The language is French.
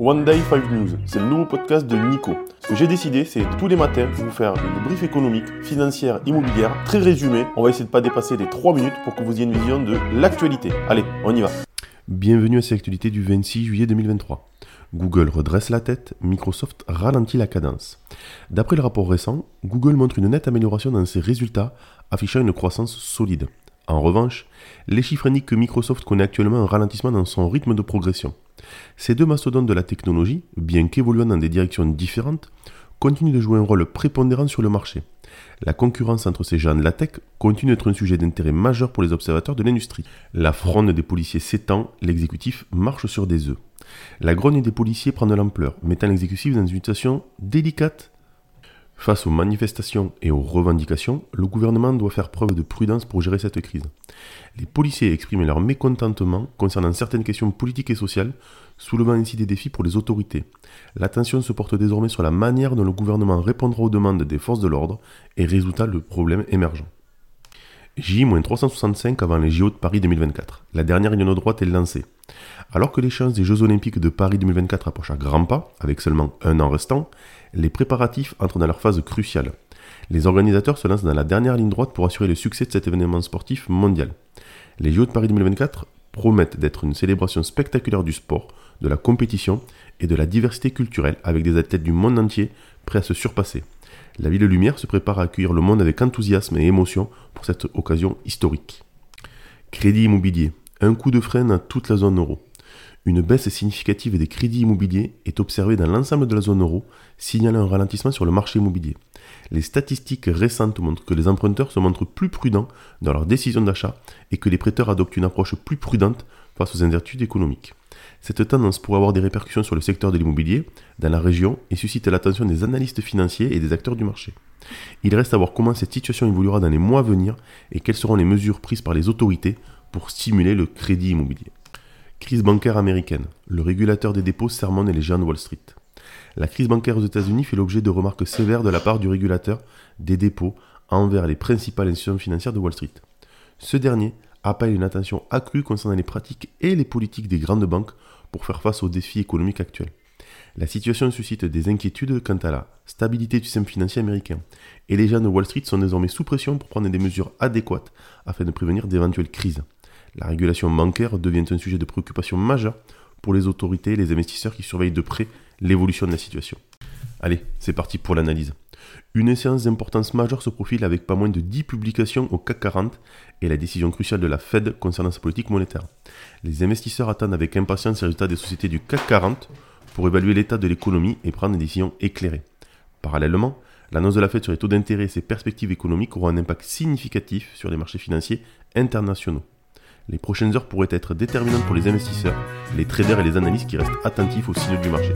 One Day 5 News, c'est le nouveau podcast de Nico. Ce que j'ai décidé, c'est tous les matins vous faire une brief économique, financière, immobilière, très résumée. On va essayer de ne pas dépasser les 3 minutes pour que vous ayez une vision de l'actualité. Allez, on y va. Bienvenue à cette actualité du 26 juillet 2023. Google redresse la tête, Microsoft ralentit la cadence. D'après le rapport récent, Google montre une nette amélioration dans ses résultats, affichant une croissance solide. En revanche, les chiffres indiquent que Microsoft connaît actuellement un ralentissement dans son rythme de progression. Ces deux mastodontes de la technologie, bien qu'évoluant dans des directions différentes, continuent de jouer un rôle prépondérant sur le marché. La concurrence entre ces géants de la tech continue d'être un sujet d'intérêt majeur pour les observateurs de l'industrie. La fronde des policiers s'étend, l'exécutif marche sur des œufs. La grogne des policiers prend de l'ampleur, mettant l'exécutif dans une situation délicate Face aux manifestations et aux revendications, le gouvernement doit faire preuve de prudence pour gérer cette crise. Les policiers expriment leur mécontentement concernant certaines questions politiques et sociales, soulevant ainsi des défis pour les autorités. L'attention se porte désormais sur la manière dont le gouvernement répondra aux demandes des forces de l'ordre et résoudra le problème émergent. J-365 avant les JO de Paris 2024. La dernière ligne droite est lancée. Alors que l'échéance des Jeux Olympiques de Paris 2024 approche à grands pas, avec seulement un an restant, les préparatifs entrent dans leur phase cruciale. Les organisateurs se lancent dans la dernière ligne droite pour assurer le succès de cet événement sportif mondial. Les Jeux de Paris 2024 promettent d'être une célébration spectaculaire du sport, de la compétition et de la diversité culturelle avec des athlètes du monde entier prêts à se surpasser. La Ville de Lumière se prépare à accueillir le monde avec enthousiasme et émotion pour cette occasion historique. Crédit immobilier. Un coup de frein à toute la zone euro. Une baisse significative des crédits immobiliers est observée dans l'ensemble de la zone euro, signalant un ralentissement sur le marché immobilier. Les statistiques récentes montrent que les emprunteurs se montrent plus prudents dans leurs décisions d'achat et que les prêteurs adoptent une approche plus prudente face aux incertitudes économiques. Cette tendance pourrait avoir des répercussions sur le secteur de l'immobilier dans la région et suscite l'attention des analystes financiers et des acteurs du marché. Il reste à voir comment cette situation évoluera dans les mois à venir et quelles seront les mesures prises par les autorités pour stimuler le crédit immobilier. Crise bancaire américaine. Le régulateur des dépôts sermonne les géants de Wall Street. La crise bancaire aux États-Unis fait l'objet de remarques sévères de la part du régulateur des dépôts envers les principales institutions financières de Wall Street. Ce dernier appelle une attention accrue concernant les pratiques et les politiques des grandes banques pour faire face aux défis économiques actuels. La situation suscite des inquiétudes quant à la stabilité du système financier américain, et les gens de Wall Street sont désormais sous pression pour prendre des mesures adéquates afin de prévenir d'éventuelles crises. La régulation bancaire devient un sujet de préoccupation majeur pour les autorités et les investisseurs qui surveillent de près l'évolution de la situation. Allez, c'est parti pour l'analyse. Une séance d'importance majeure se profile avec pas moins de 10 publications au CAC 40 et la décision cruciale de la Fed concernant sa politique monétaire. Les investisseurs attendent avec impatience les résultats des sociétés du CAC 40 pour évaluer l'état de l'économie et prendre des décisions éclairées. Parallèlement, l'annonce de la Fed sur les taux d'intérêt et ses perspectives économiques aura un impact significatif sur les marchés financiers internationaux les prochaines heures pourraient être déterminantes pour les investisseurs, les traders et les analystes qui restent attentifs aux signaux du marché.